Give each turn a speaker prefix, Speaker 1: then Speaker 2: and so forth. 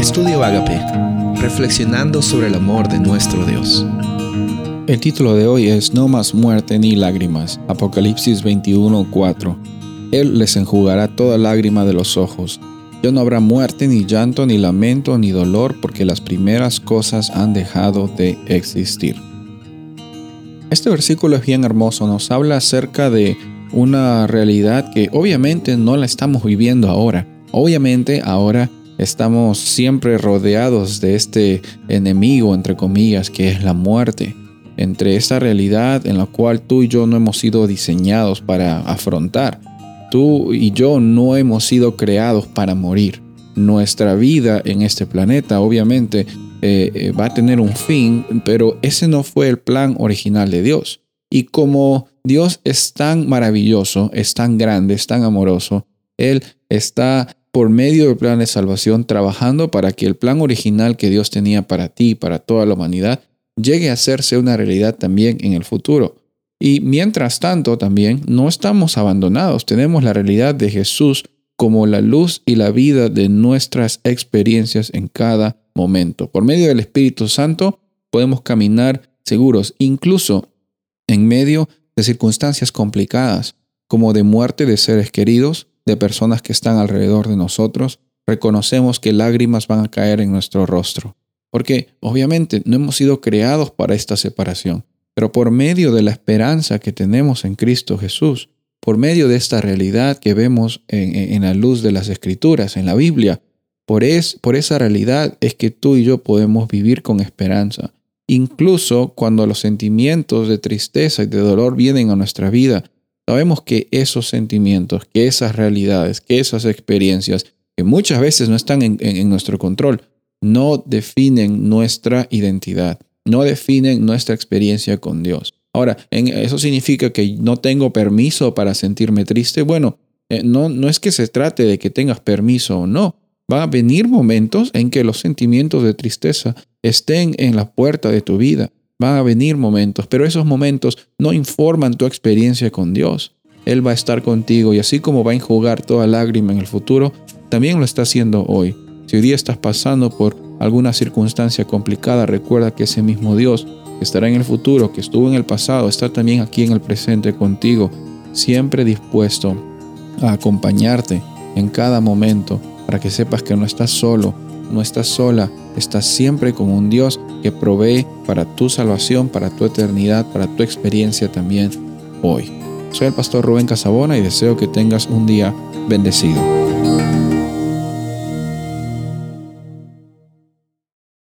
Speaker 1: Estudio Agape, reflexionando sobre el amor de nuestro Dios.
Speaker 2: El título de hoy es No más muerte ni lágrimas, Apocalipsis 21:4. Él les enjugará toda lágrima de los ojos. Ya no habrá muerte, ni llanto, ni lamento, ni dolor, porque las primeras cosas han dejado de existir. Este versículo es bien hermoso, nos habla acerca de una realidad que obviamente no la estamos viviendo ahora. Obviamente ahora estamos siempre rodeados de este enemigo, entre comillas, que es la muerte. Entre esta realidad en la cual tú y yo no hemos sido diseñados para afrontar. Tú y yo no hemos sido creados para morir. Nuestra vida en este planeta obviamente eh, eh, va a tener un fin, pero ese no fue el plan original de Dios. Y como Dios es tan maravilloso, es tan grande, es tan amoroso, Él está por medio del plan de salvación trabajando para que el plan original que Dios tenía para ti y para toda la humanidad llegue a hacerse una realidad también en el futuro. Y mientras tanto también no estamos abandonados, tenemos la realidad de Jesús como la luz y la vida de nuestras experiencias en cada momento. Por medio del Espíritu Santo podemos caminar seguros, incluso en medio de circunstancias complicadas, como de muerte de seres queridos, de personas que están alrededor de nosotros, reconocemos que lágrimas van a caer en nuestro rostro. Porque obviamente no hemos sido creados para esta separación, pero por medio de la esperanza que tenemos en Cristo Jesús, por medio de esta realidad que vemos en, la luz de las escrituras, en la Biblia, por, es, por esa realidad es que tú y yo podemos vivir con esperanza. Incluso cuando los sentimientos de tristeza y de dolor vienen a nuestra vida, sabemos que esos sentimientos, que esas realidades, que esas experiencias, que muchas veces no están en, nuestro control, no definen nuestra identidad, no definen nuestra experiencia con Dios. Ahora, ¿eso significa que no tengo permiso para sentirme triste? Bueno, eh, no, no es que se trate de que tengas permiso o no. Va a venir momentos en que los sentimientos de tristeza estén en la puerta de tu vida. Van a venir momentos, pero esos momentos no informan tu experiencia con Dios. Él va a estar contigo y así como va a enjugar toda lágrima en el futuro, también lo está haciendo hoy. Si hoy día estás pasando por alguna circunstancia complicada, recuerda que ese mismo Dios que estará en el futuro, que estuvo en el pasado, está también aquí en el presente contigo, siempre dispuesto a acompañarte en cada momento para que sepas que no estás solo, no estás sola, estás siempre con un Dios que provee para tu salvación, para tu eternidad, para tu experiencia también hoy. Soy el pastor Rubén Casabona y deseo que tengas un día bendecido.